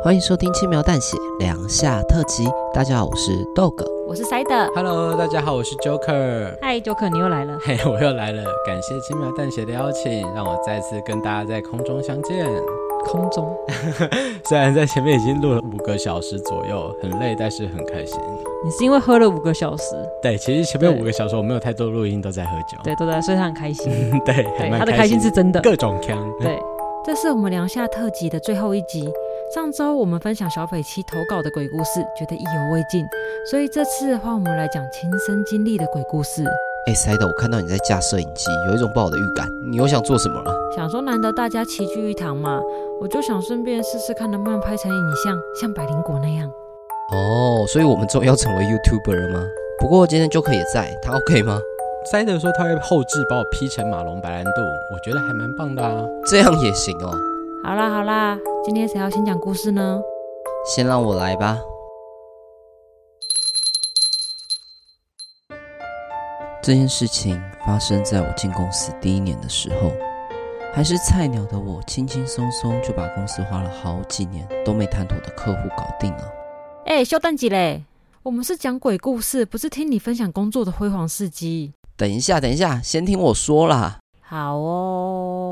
欢迎收听轻描淡写两下特辑。大家好，我是豆哥我是 Side。Hello，大家好，我是 Joker。Hi，Joker，你又来了。嘿，hey, 我又来了。感谢轻描淡写的邀请，让我再次跟大家在空中相见。空中，虽然在前面已经录了五个小时左右，很累，但是很开心。你是因为喝了五个小时？对，其实前面五个小时我没有太多录音，都在喝酒。对，都在，所以他很开心。对，对，他的开心是真的。各种腔。对，这是我们两下特辑的最后一集。上周我们分享小斐七投稿的鬼故事，觉得意犹未尽，所以这次换我们来讲亲身经历的鬼故事。哎，塞德，我看到你在架摄影机，有一种不好的预感。你又想做什么了？想说难得大家齐聚一堂嘛，我就想顺便试试看能不能拍成影像，像百灵果那样。哦，所以我们终于要成为 YouTuber 了吗？不过今天 Joker 也在，他 OK 吗？塞德说他会后置把我 P 成马龙白兰度，我觉得还蛮棒的啊。这样也行哦。好啦好啦，今天谁要先讲故事呢？先让我来吧。这件事情发生在我进公司第一年的时候，还是菜鸟的我，轻轻松松就把公司花了好几年都没谈妥的客户搞定了。哎、欸，小蛋姐嘞，我们是讲鬼故事，不是听你分享工作的辉煌事迹。等一下，等一下，先听我说啦。好哦。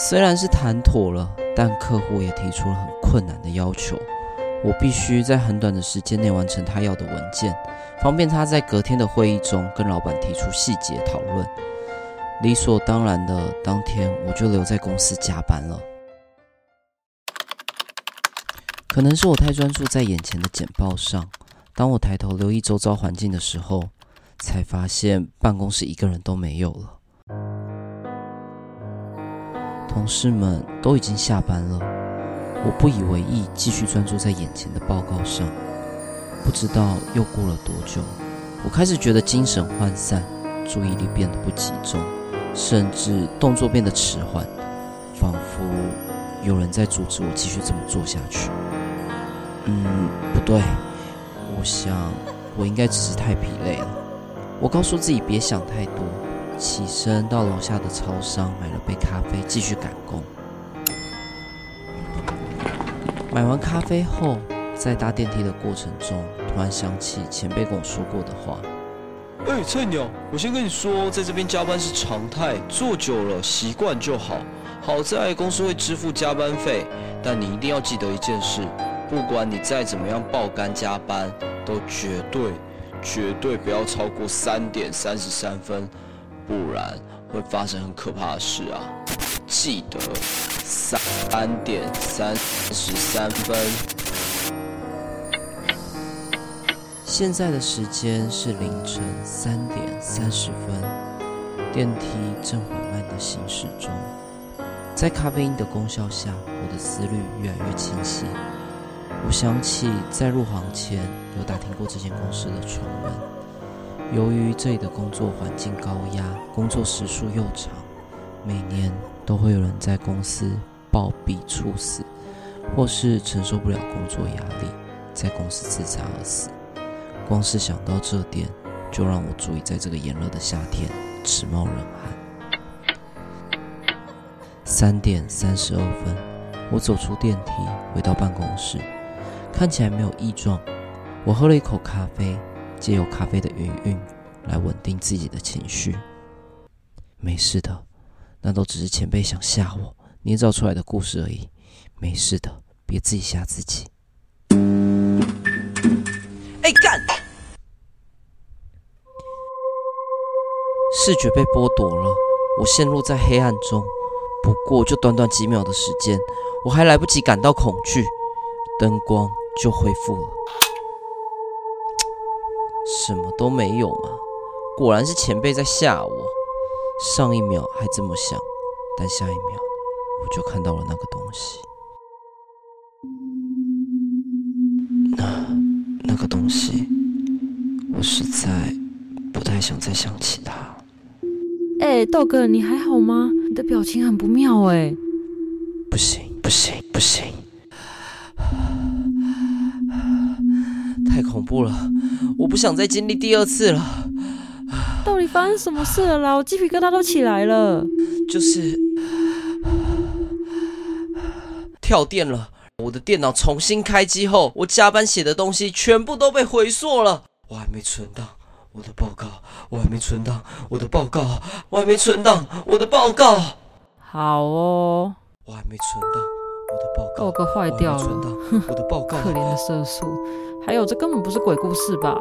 虽然是谈妥了，但客户也提出了很困难的要求，我必须在很短的时间内完成他要的文件，方便他在隔天的会议中跟老板提出细节讨论。理所当然的，当天我就留在公司加班了。可能是我太专注在眼前的简报上，当我抬头留意周遭环境的时候，才发现办公室一个人都没有了。同事们都已经下班了，我不以为意，继续专注在眼前的报告上。不知道又过了多久，我开始觉得精神涣散，注意力变得不集中，甚至动作变得迟缓，仿佛有人在阻止我继续这么做下去。嗯，不对，我想我应该只是太疲累了。我告诉自己别想太多。起身到楼下的超商买了杯咖啡，继续赶工。买完咖啡后，在搭电梯的过程中，突然想起前辈跟我说过的话：“哎，菜鸟，我先跟你说，在这边加班是常态，做久了习惯就好。好在公司会支付加班费，但你一定要记得一件事：不管你再怎么样爆肝加班，都绝对绝对不要超过三点三十三分。”不然会发生很可怕的事啊！记得三点三十三分。现在的时间是凌晨三点三十分，电梯正缓慢的行驶中。在咖啡因的功效下，我的思虑越来越清晰。我想起在入行前有打听过这间公司的传闻。由于这里的工作环境高压，工作时数又长，每年都会有人在公司暴毙猝死，或是承受不了工作压力，在公司自杀而死。光是想到这点，就让我足以在这个炎热的夏天直冒冷汗。三点三十二分，我走出电梯，回到办公室，看起来没有异状。我喝了一口咖啡。借由咖啡的余韵来稳定自己的情绪。没事的，那都只是前辈想吓我捏造出来的故事而已。没事的，别自己吓自己。哎干！视觉被剥夺了，我陷入在黑暗中。不过就短短几秒的时间，我还来不及感到恐惧，灯光就恢复了。什么都没有吗，果然是前辈在吓我。上一秒还这么想，但下一秒我就看到了那个东西。那那个东西，我实在不太想再想起它。哎，豆哥，你还好吗？你的表情很不妙哎。不行不行不行，太恐怖了。我不想再经历第二次了。到底发生什么事了啦？我鸡皮疙瘩都起来了。就是跳电了。我的电脑重新开机后，我加班写的东西全部都被回溯了。我还没存档我的报告，我还没存档我的报告，我还没存档我的报告。好哦，我还没存档我的报告，报告坏掉了。我的报告，可怜的社畜。还有，这根本不是鬼故事吧？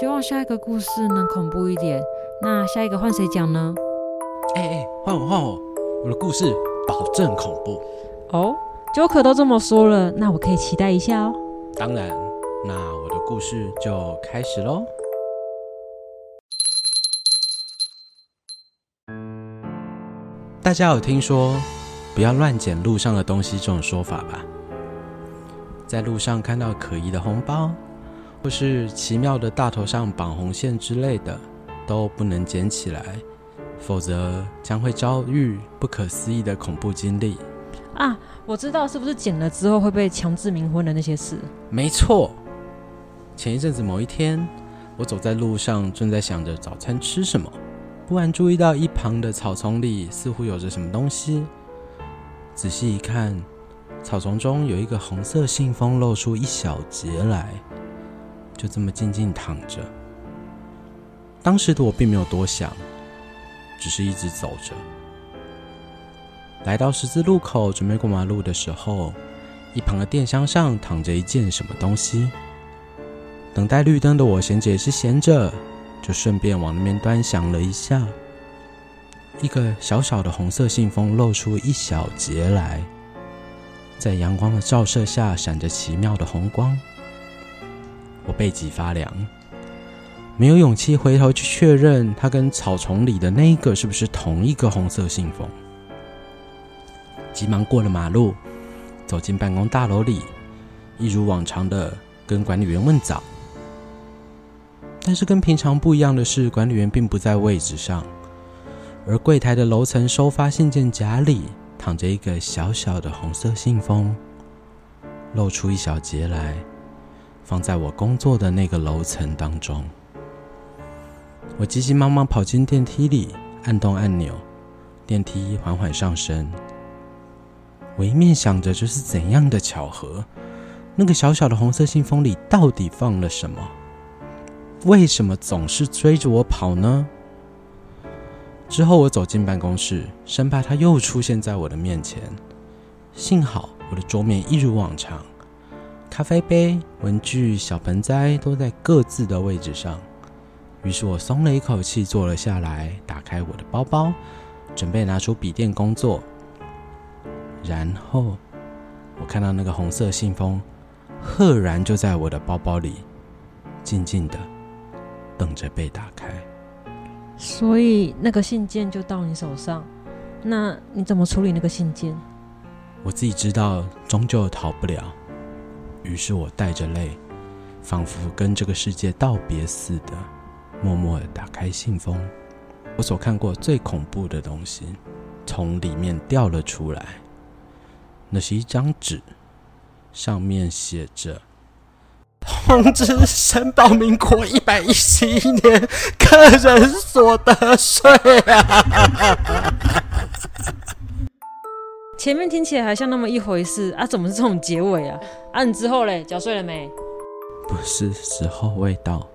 希望下一个故事能恐怖一点。那下一个换谁讲呢？哎哎，换我换我，我的故事保证恐怖哦。Joker 都这么说了，那我可以期待一下哦。当然，那我的故事就开始喽。大家有听说不要乱捡路上的东西这种说法吧？在路上看到可疑的红包，或是奇妙的大头上绑红线之类的，都不能捡起来，否则将会遭遇不可思议的恐怖经历。啊，我知道是不是捡了之后会被强制冥婚的那些事？没错。前一阵子某一天，我走在路上，正在想着早餐吃什么，忽然注意到一旁的草丛里似乎有着什么东西。仔细一看，草丛中有一个红色信封露出一小截来，就这么静静躺着。当时的我并没有多想，只是一直走着。来到十字路口，准备过马路的时候，一旁的电箱上躺着一件什么东西。等待绿灯的我，闲着也是闲着，就顺便往那边端详了一下。一个小小的红色信封露出一小截来，在阳光的照射下闪着奇妙的红光。我背脊发凉，没有勇气回头去确认它跟草丛里的那一个是不是同一个红色信封。急忙过了马路，走进办公大楼里，一如往常的跟管理员问早。但是跟平常不一样的是，管理员并不在位置上，而柜台的楼层收发信件夹里躺着一个小小的红色信封，露出一小截来，放在我工作的那个楼层当中。我急急忙忙跑进电梯里，按动按钮，电梯缓缓上升。我一面想着这是怎样的巧合，那个小小的红色信封里到底放了什么？为什么总是追着我跑呢？之后我走进办公室，生怕他又出现在我的面前。幸好我的桌面一如往常，咖啡杯、文具、小盆栽都在各自的位置上。于是我松了一口气，坐了下来，打开我的包包，准备拿出笔电工作。然后，我看到那个红色信封，赫然就在我的包包里，静静的等着被打开。所以那个信件就到你手上，那你怎么处理那个信件？我自己知道，终究逃不了。于是我带着泪，仿佛跟这个世界道别似的，默默的打开信封。我所看过最恐怖的东西，从里面掉了出来。那是一张纸，上面写着：“通知申报民国一百一十一年个人所得税啊！” 前面听起来还像那么一回事啊，怎么是这种结尾啊？啊，你之后嘞，缴税了没？不是时候未到，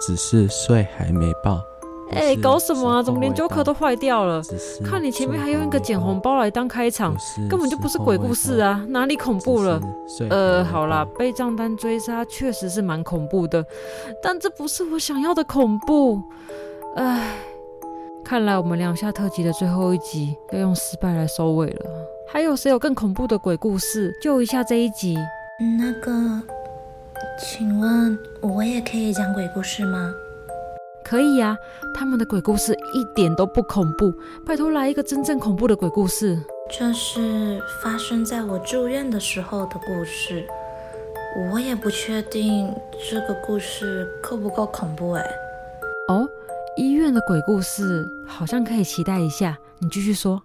只是税还没报。哎、欸，搞什么啊？怎么连 Joker 都坏掉了？看你前面还用一个捡红包来当开场，根本就不是鬼故事啊！哪里恐怖了？呃，好啦，被账单追杀确实是蛮恐怖的，但这不是我想要的恐怖。唉，看来我们两下特辑的最后一集要用失败来收尾了。还有谁有更恐怖的鬼故事？救一下这一集。那个，请问我也可以讲鬼故事吗？可以呀、啊，他们的鬼故事一点都不恐怖。拜托来一个真正恐怖的鬼故事。这是发生在我住院的时候的故事，我也不确定这个故事够不够恐怖哎。哦，医院的鬼故事好像可以期待一下，你继续说。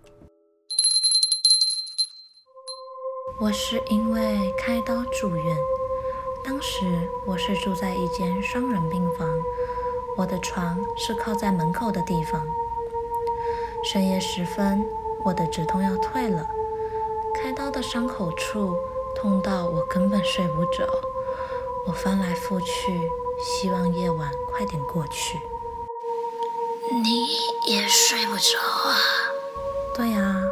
我是因为开刀住院，当时我是住在一间双人病房。我的床是靠在门口的地方。深夜时分，我的止痛药退了，开刀的伤口处痛到我根本睡不着，我翻来覆去，希望夜晚快点过去。你也睡不着啊？对啊。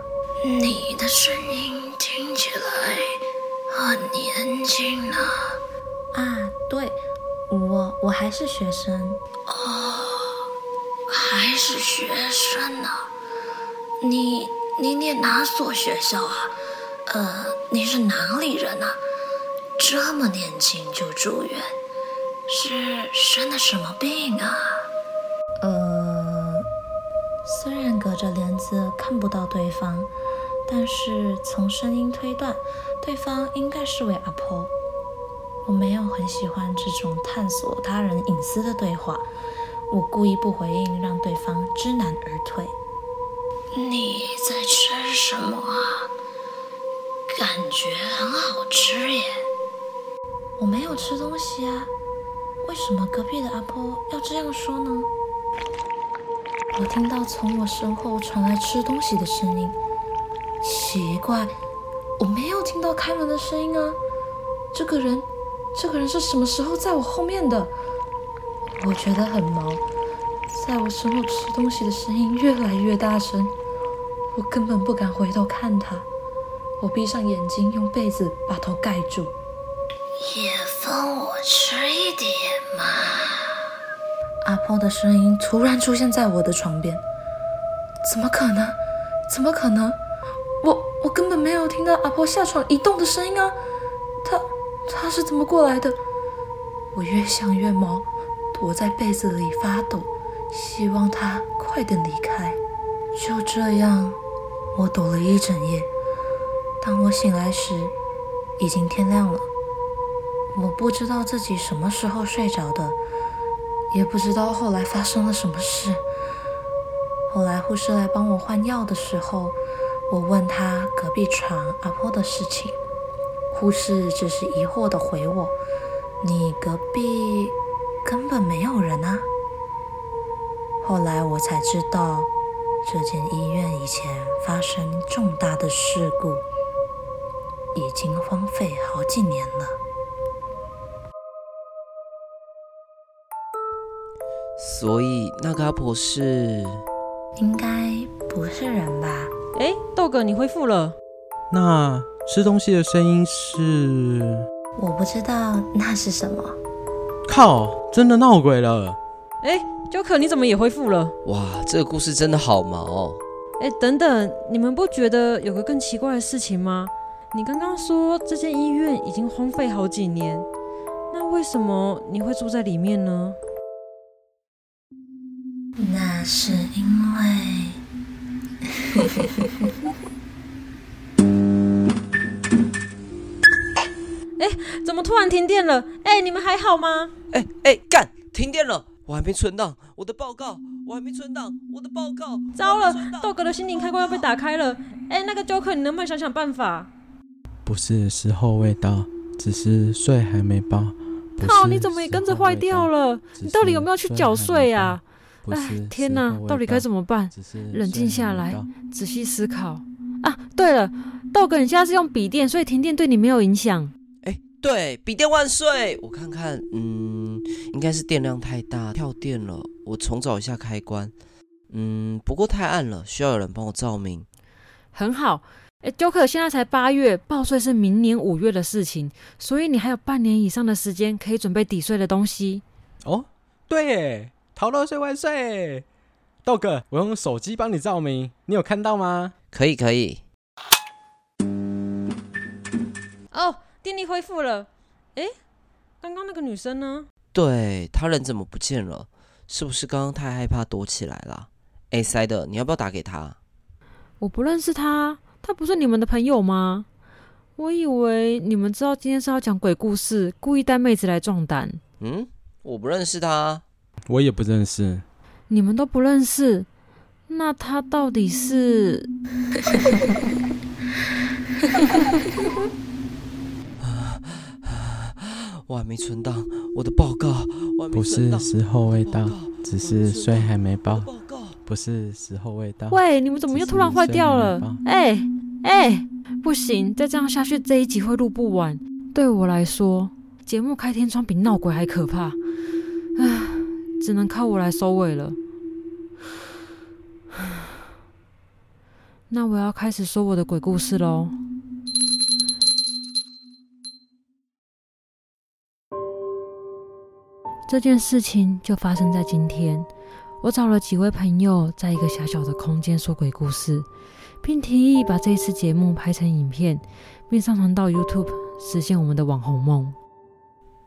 你的声音听起来很年轻啊。啊，对，我我还是学生。哦，还是学生呢？你你念哪所学校啊？呃，你是哪里人啊？这么年轻就住院，是生的什么病啊？呃，虽然隔着帘子看不到对方，但是从声音推断，对方应该是位阿婆。我没有很喜欢这种探索他人隐私的对话，我故意不回应，让对方知难而退。你在吃什么啊？感觉很好吃耶。我没有吃东西啊，为什么隔壁的阿婆要这样说呢？我听到从我身后传来吃东西的声音，奇怪，我没有听到开门的声音啊。这个人。这个人是什么时候在我后面的？我觉得很毛，在我身后吃东西的声音越来越大声，我根本不敢回头看他。我闭上眼睛，用被子把头盖住。也分我吃一点嘛。阿婆的声音突然出现在我的床边，怎么可能？怎么可能？我我根本没有听到阿婆下床移动的声音啊！他。是怎么过来的？我越想越毛，躲在被子里发抖，希望他快点离开。就这样，我躲了一整夜。当我醒来时，已经天亮了。我不知道自己什么时候睡着的，也不知道后来发生了什么事。后来护士来帮我换药的时候，我问他隔壁床阿婆的事情。护士只是疑惑地回我：“你隔壁根本没有人啊。”后来我才知道，这间医院以前发生重大的事故，已经荒废好几年了。所以那个阿婆是？应该不是人吧？哎，豆哥，你恢复了。那。吃东西的声音是？我不知道那是什么。靠！真的闹鬼了！哎，Joker，你怎么也恢复了？哇，这个故事真的好毛哦！哎，等等，你们不觉得有个更奇怪的事情吗？你刚刚说这间医院已经荒废好几年，那为什么你会住在里面呢？那是因为。怎么突然停电了？哎，你们还好吗？哎哎，干！停电了！我还没存档我的报告，我还没存档我的报告。糟了，豆哥的心灵开关要被打开了。哎，那个 Joker，你能不能想想办法？不是时候未到，只是税还没报。靠！你怎么也跟着坏掉了？你到底有没有去缴税呀？哎，天哪！到底该怎么办？冷静下来，仔细思考。啊，对了，豆哥，你现在是用笔电，所以停电对你没有影响。对，笔电万岁！我看看，嗯，应该是电量太大跳电了。我重找一下开关。嗯，不过太暗了，需要有人帮我照明。很好，哎，Joker，现在才八月，报税是明年五月的事情，所以你还有半年以上的时间可以准备抵税的东西。哦，对耶，逃漏税万岁！豆哥，我用手机帮你照明，你有看到吗？可以，可以。哦。电力恢复了，哎，刚刚那个女生呢？对，她人怎么不见了？是不是刚刚太害怕躲起来了？哎，塞德，你要不要打给她？我不认识她，她不是你们的朋友吗？我以为你们知道今天是要讲鬼故事，故意带妹子来壮胆。嗯，我不认识她，我也不认识。你们都不认识，那她到底是？我还没存档我的报告，我还没存档。不是时候未到，只是税还没报。不是时候未到。喂，你们怎么又突然坏掉了？哎哎，不行，再这样下去，这一集会录不完。对我来说，节目开天窗比闹鬼还可怕。唉，只能靠我来收尾了。那我要开始说我的鬼故事喽。这件事情就发生在今天。我找了几位朋友，在一个狭小的空间说鬼故事，并提议把这一次节目拍成影片，并上传到 YouTube，实现我们的网红梦。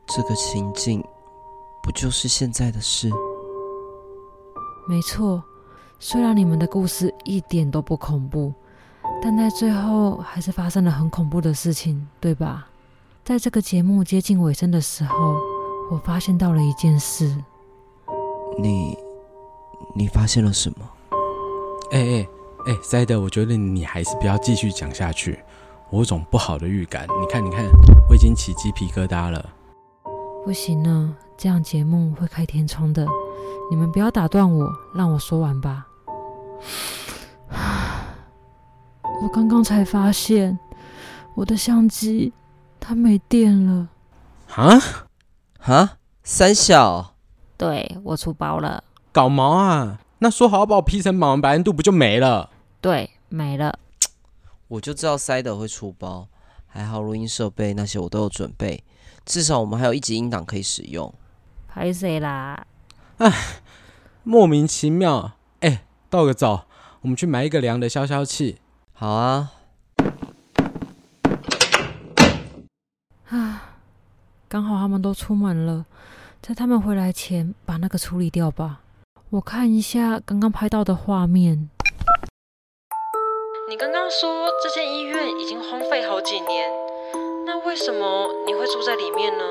这个情境，不就是现在的事？没错。虽然你们的故事一点都不恐怖，但在最后还是发生了很恐怖的事情，对吧？在这个节目接近尾声的时候，我发现到了一件事。你，你发现了什么？哎哎哎，塞德，我觉得你还是不要继续讲下去，我有种不好的预感。你看，你看，我已经起鸡皮疙瘩了。不行了，这样节目会开天窗的。你们不要打断我，让我说完吧。我刚刚才发现，我的相机它没电了。啊啊！三小，对，我出包了。搞毛啊！那说好要把我 P 成马王白兰度，不就没了？对，没了。我就知道塞德会出包，还好录音设备那些我都有准备，至少我们还有一集音档可以使用。拍谁啦？唉，莫名其妙。哎。道个早，我们去买一个凉的消消气。好啊。啊，刚好他们都出门了，在他们回来前把那个处理掉吧。我看一下刚刚拍到的画面。你刚刚说这间医院已经荒废好几年，那为什么你会住在里面呢？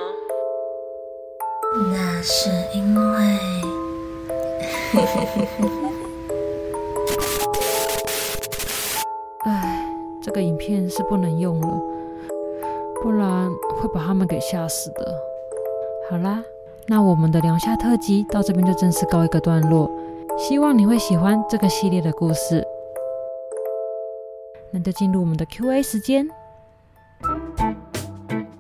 那是因为。这个影片是不能用了，不然会把他们给吓死的。好啦，那我们的凉夏特辑到这边就正式告一个段落，希望你会喜欢这个系列的故事。那就进入我们的 Q&A 时间。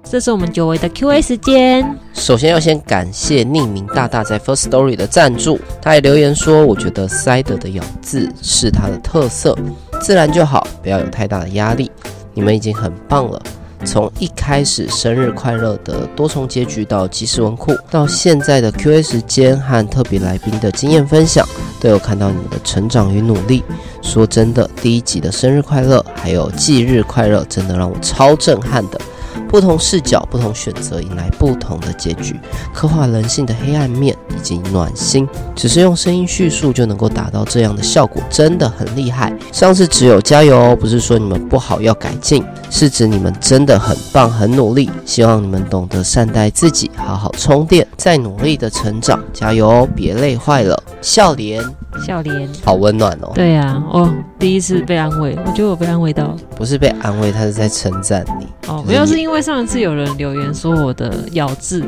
这是我们久违的 Q&A 时间。首先要先感谢匿名大大在 First Story 的赞助，他也留言说：“我觉得 Side 的咬字是他的特色，自然就好，不要有太大的压力。你们已经很棒了，从一开始生日快乐的多重结局到即时文库，到现在的 Q&A 时间和特别来宾的经验分享，都有看到你们的成长与努力。说真的，第一集的生日快乐还有忌日快乐，真的让我超震撼的。”不同视角、不同选择，迎来不同的结局，刻画人性的黑暗面以及暖心。只是用声音叙述就能够达到这样的效果，真的很厉害。上次只有加油哦，不是说你们不好要改进，是指你们真的很棒、很努力。希望你们懂得善待自己，好好充电，再努力的成长。加油哦，别累坏了。笑脸，笑脸，好温暖哦。对呀、啊，哦，第一次被安慰，我觉得我被安慰到。不是被安慰，他是在称赞你。哦，不要是因为上一次有人留言说我的咬字，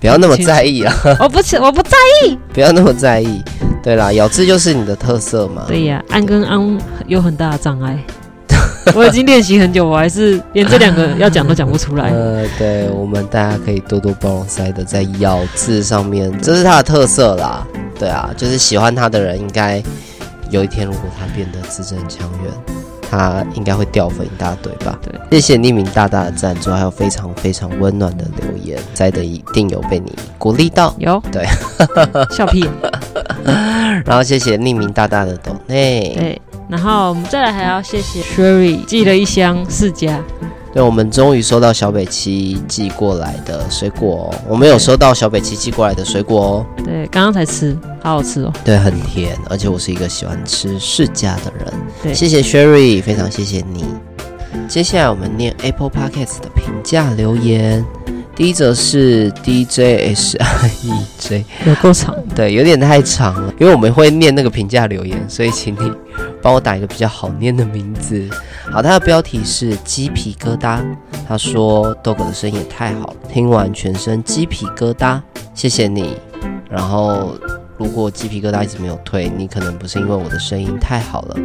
不要那么在意啊。我 不，我不在意。不要那么在意。对啦，咬字就是你的特色嘛。对呀、啊，安跟安有很大的障碍。我已经练习很久，我还是连这两个要讲都讲不出来。呃，对，我们大家可以多多包容塞德在咬字上面，这是他的特色啦。对啊，就是喜欢他的人，应该有一天如果他变得字正腔圆，他应该会掉粉一大堆吧。对，谢谢匿名大大的赞助，还有非常非常温暖的留言，塞的一定有被你鼓励到。有，对，笑屁。然后谢谢匿名大大的懂内。对。然后我们再来还要谢谢 Sherry 寄了一箱释迦，对，我们终于收到小北七寄过来的水果哦，我们有收到小北七寄过来的水果哦，对，刚刚才吃，好好吃哦，对，很甜，而且我是一个喜欢吃释迦的人，对，谢谢 Sherry，非常谢谢你。接下来我们念 Apple Podcast 的评价留言。第一则是 D J S I E J，有够长，对，有点太长了，因为我们会念那个评价留言，所以请你帮我打一个比较好念的名字。好，它的标题是鸡皮疙瘩，他说豆哥的声音也太好了，听完全身鸡皮疙瘩，谢谢你。然后如果鸡皮疙瘩一直没有退，你可能不是因为我的声音太好了，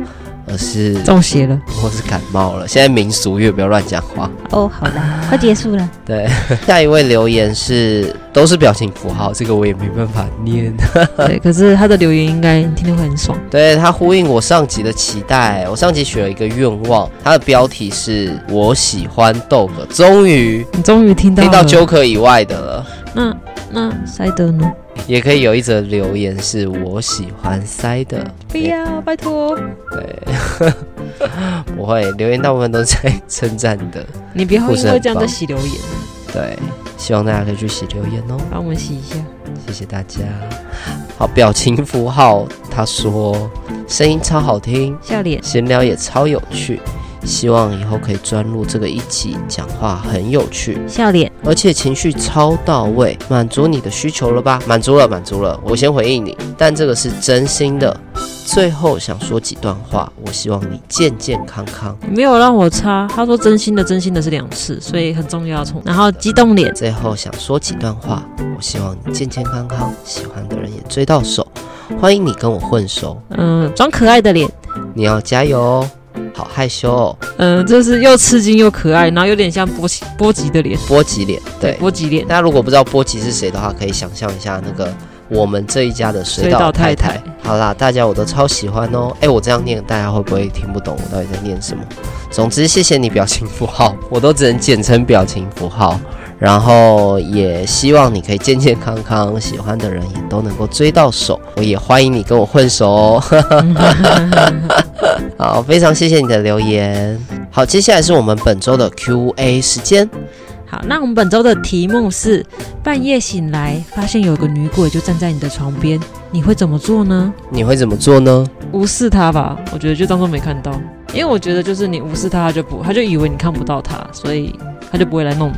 而是中邪了，或是感冒了。现在民俗月，不要乱讲话。哦，好的，快结束了。对，下一位留言是都是表情符号，这个我也没办法念。对，可是他的留言应该听得会很爽。对，他呼应我上集的期待，我上集许了一个愿望，他的标题是我喜欢豆哥，终于，你终于听到听到 Joker 以外的了。那那塞德呢？也可以有一则留言是我喜欢塞的，不要拜托。对，不会留言大部分都在称赞的，你不要因为这样在洗留言。对，希望大家可以去洗留言哦，帮我们洗一下，谢谢大家。好，表情符号，他说声音超好听，笑脸，闲聊也超有趣。希望以后可以专录这个一集，讲话很有趣，笑脸，而且情绪超到位，满足你的需求了吧？满足了，满足了。我先回应你，但这个是真心的。最后想说几段话，我希望你健健康康。没有让我插，他说真心的，真心的是两次，所以很重要。从然后激动脸，最后想说几段话，我希望你健健康康，喜欢的人也追到手，欢迎你跟我混熟。嗯，装可爱的脸，你要加油哦。好害羞哦，嗯，这是又吃惊又可爱，然后有点像波奇波吉的脸，波吉脸，对，波吉脸。大家如果不知道波吉是谁的话，可以想象一下那个我们这一家的水岛太太。太太好啦，大家我都超喜欢哦。哎，我这样念，大家会不会听不懂我到底在念什么？总之，谢谢你表情符号，我都只能简称表情符号。然后也希望你可以健健康康，喜欢的人也都能够追到手。我也欢迎你跟我混熟哦。好，非常谢谢你的留言。好，接下来是我们本周的 Q&A 时间。好，那我们本周的题目是：半夜醒来发现有个女鬼就站在你的床边，你会怎么做呢？你会怎么做呢？无视她吧，我觉得就当做没看到，因为我觉得就是你无视她，她就不，她就以为你看不到她，所以她就不会来弄你。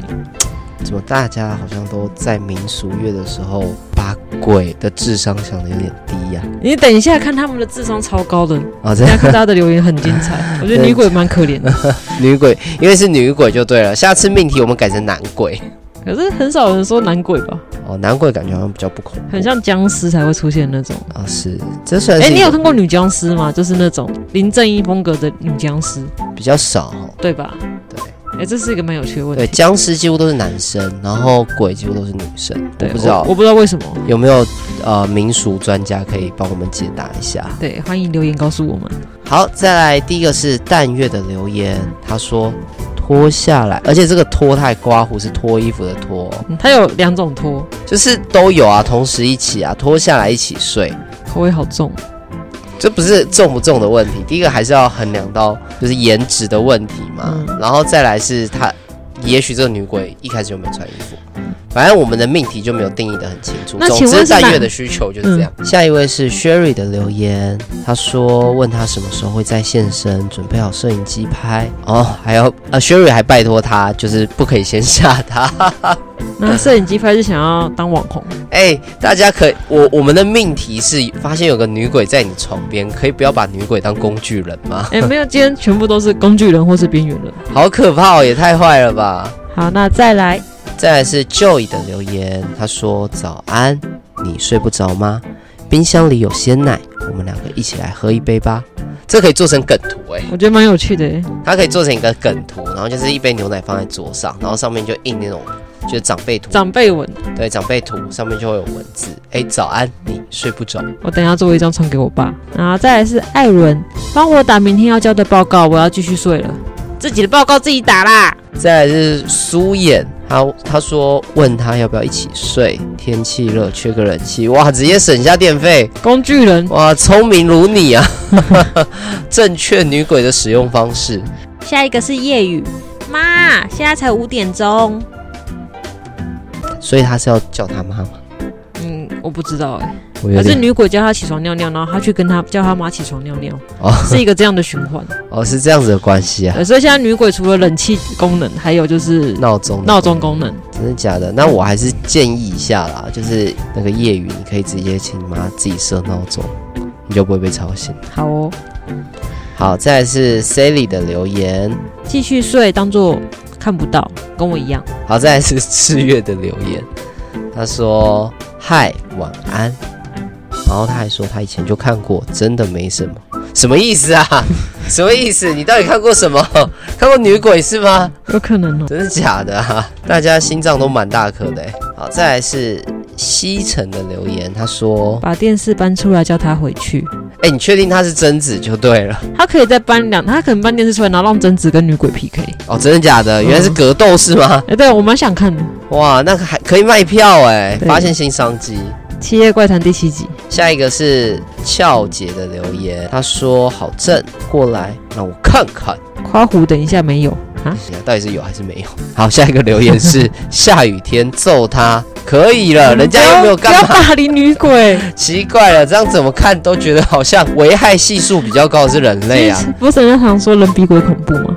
怎么大家好像都在民俗月的时候把鬼的智商想的有点低呀？啊？你等一下看他们的智商超高的啊！这样看大家的留言很精彩，我觉得女鬼蛮可怜的。女鬼因为是女鬼就对了，下次命题我们改成男鬼。可是很少人说男鬼吧？哦，男鬼感觉好像比较不恐怖，很像僵尸才会出现那种啊。是，这算是。哎，你有看过女僵尸吗？就是那种林正英风格的女僵尸，比较少，对吧？对。哎、欸，这是一个蛮有趣的问题。对，僵尸几乎都是男生，然后鬼几乎都是女生。对，不知道我，我不知道为什么。有没有呃民俗专家可以帮我们解答一下？对，欢迎留言告诉我们。好，再来第一个是淡月的留言，他说脱下来，而且这个脱太刮胡是脱衣服的脱，他有两种脱，就是都有啊，同时一起啊，脱下来一起睡，口味好重。这不是重不重的问题，第一个还是要衡量到就是颜值的问题嘛，嗯、然后再来是他，也许这个女鬼一开始就没穿衣服，反正我们的命题就没有定义的很清楚。总之，淡月的需求就是这样。嗯、下一位是 Sherry 的留言，他说问他什么时候会再现身，准备好摄影机拍哦，还要呃 Sherry 还拜托他，就是不可以先吓他。那摄影机拍是想要当网红？哎、欸，大家可以，我我们的命题是发现有个女鬼在你床边，可以不要把女鬼当工具人吗？哎、欸，没有，今天全部都是工具人或是边缘人，好可怕哦，也太坏了吧！好，那再来，再来是 Joy 的留言，他说早安，你睡不着吗？冰箱里有鲜奶，我们两个一起来喝一杯吧。这可以做成梗图哎、欸，我觉得蛮有趣的哎，它可以做成一个梗图，然后就是一杯牛奶放在桌上，然后上面就印那种。就是长辈图，长辈文，对，长辈图上面就会有文字。哎，早安，你睡不着？我等一下做一张传给我爸。然后再来是艾伦，帮我打明天要交的报告，我要继续睡了。自己的报告自己打啦。再来是苏衍，他他说问他要不要一起睡，天气热，缺个冷气，哇，直接省下电费。工具人，哇，聪明如你啊！正确女鬼的使用方式。下一个是夜雨，妈，现在才五点钟。所以他是要叫他妈妈？嗯，我不知道哎。可是女鬼叫他起床尿尿，然后他去跟他叫他妈起床尿尿，哦，是一个这样的循环。哦，是这样子的关系啊。所以现在女鬼除了冷气功能，还有就是闹钟闹钟功能。真的假的？那我还是建议一下啦，就是那个夜雨，你可以直接请你妈自己设闹钟，你就不会被吵醒。好哦。好，再来是 Sally 的留言，继续睡，当做。看不到，跟我一样。好，再来是赤月的留言，他说：“嗨，晚安。”然后他还说他以前就看过，真的没什么。什么意思啊？什么意思？你到底看过什么？看过女鬼是吗？有可能哦。真的假的啊？大家心脏都蛮大颗的哎。好，再来是西城的留言，他说把电视搬出来，叫他回去。哎，你确定他是贞子就对了。他可以再搬两，他可能搬电视出来，然后让贞子跟女鬼 PK。哦，真的假的？原来是格斗是吗？哎，对，我蛮想看的。哇，那个还可以卖票哎，发现新商机。《七夜怪谈》第七集，下一个是俏姐的留言，她说：“好正，过来让我看看。”夸胡，等一下没有啊？到底是有还是没有？好，下一个留言是下雨天揍他，可以了，人家又没有干嘛？不要霸凌女鬼，奇怪了，这样怎么看都觉得好像危害系数比较高的是人类啊？不是人家常说人比鬼恐怖吗？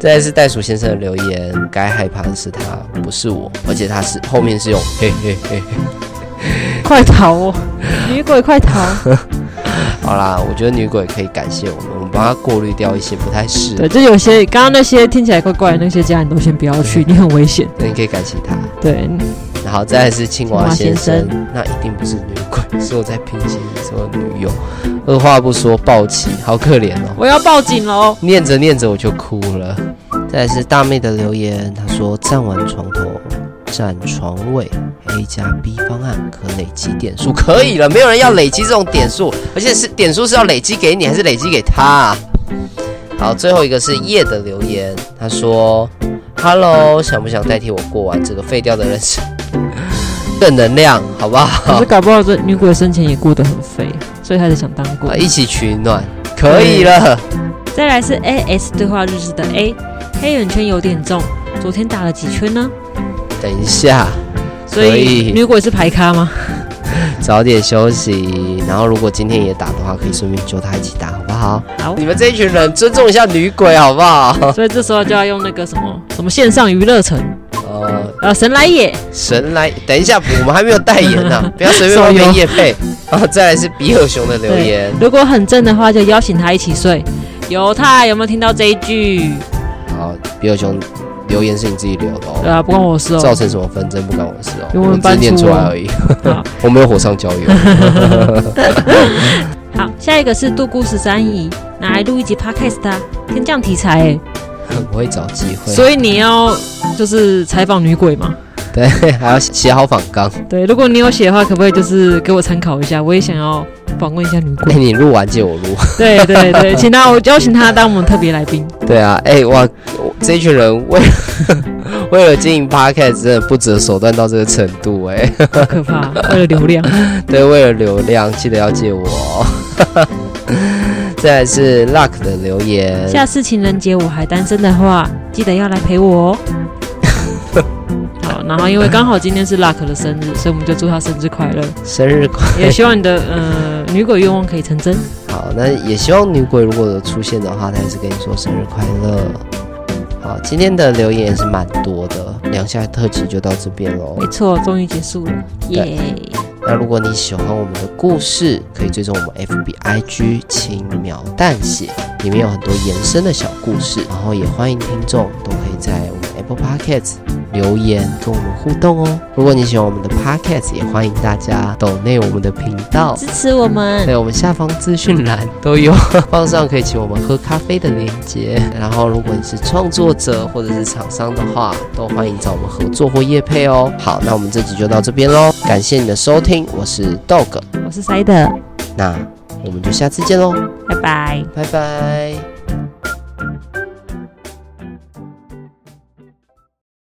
再来是袋鼠先生的留言，该害怕的是他，不是我，而且他是后面是用嘿嘿嘿嘿。快逃哦！女鬼快逃！好啦，我觉得女鬼可以感谢我们，我们帮她过滤掉一些不太适合。对，就有些刚刚那些听起来怪怪的那些家，你都先不要去，你很危险。那你可以感谢她。对，然后再来是青蛙先生，那一定不是女鬼，是我在聘请你做女友。二话不说抱起，好可怜哦！我要报警喽！念着念着我就哭了。再来是大妹的留言，她说站完床头。占床位，A 加 B 方案可累积点数，可以了，没有人要累积这种点数，而且是点数是要累积给你还是累积给他啊？好，最后一个是叶的留言，他说：“Hello，想不想代替我过完这个废掉的人生？正能量，好不好？”可是搞不好这女鬼生前也过得很废，所以他就想当鬼，一起取暖，可以了。再来是 AS 对话日志的 A，黑眼圈有点重，昨天打了几圈呢？等一下，所以女鬼是排咖吗？早点休息，然后如果今天也打的话，可以顺便揪她一起打，好不好？好，你们这一群人尊重一下女鬼，好不好？所以这时候就要用那个什么什么线上娱乐城，呃呃，神来也，神来，等一下，我们还没有代言呢、啊，不要随便乱业配。然后再来是比尔熊的留言，如果很正的话，就邀请他一起睡。犹太有没有听到这一句？好，比尔熊。留言是你自己留的哦，对啊，不关我事哦。造成什么纷争不关我的事哦，我们只念出来而已。我没有火上浇油。好，下一个是杜姑十三姨，拿来录一集 podcast 啊，天降题材哎。我会找机会。所以你要就是采访女鬼吗？对，还要写好访纲。对，如果你有写的话，可不可以就是给我参考一下？我也想要访问一下女鬼。欸、你录完借我录。对对对，请他，我邀请他当我们特别来宾。对啊，哎、欸、哇，这一群人为了为了经营 Podcast 真的不择手段到这个程度哎、欸，好可怕！为了流量，对，为了流量，记得要借我哦。再来是 Luck 的留言，下次情人节我还单身的话，记得要来陪我哦。然后，因为刚好今天是 Luck 的生日，所以我们就祝他生日快乐，生日快乐！也希望你的呃女鬼愿望可以成真。好，那也希望女鬼如果有出现的话，她还是跟你说生日快乐。好，今天的留言也是蛮多的，两下特辑就到这边喽。没错，终于结束了，耶！那如果你喜欢我们的故事，可以追踪我们 FB IG 轻描淡写，里面有很多延伸的小故事，然后也欢迎听众都可以在我们 Apple Podcast。留言跟我们互动哦！如果你喜欢我们的 podcast，也欢迎大家抖内我们的频道支持我们。对，我们下方资讯栏都有 放上可以请我们喝咖啡的链接。然后，如果你是创作者或者是厂商的话，都欢迎找我们合作或业配哦。好，那我们这集就到这边喽，感谢你的收听，我是 Dog，我是 Side，那我们就下次见喽，拜拜，拜拜。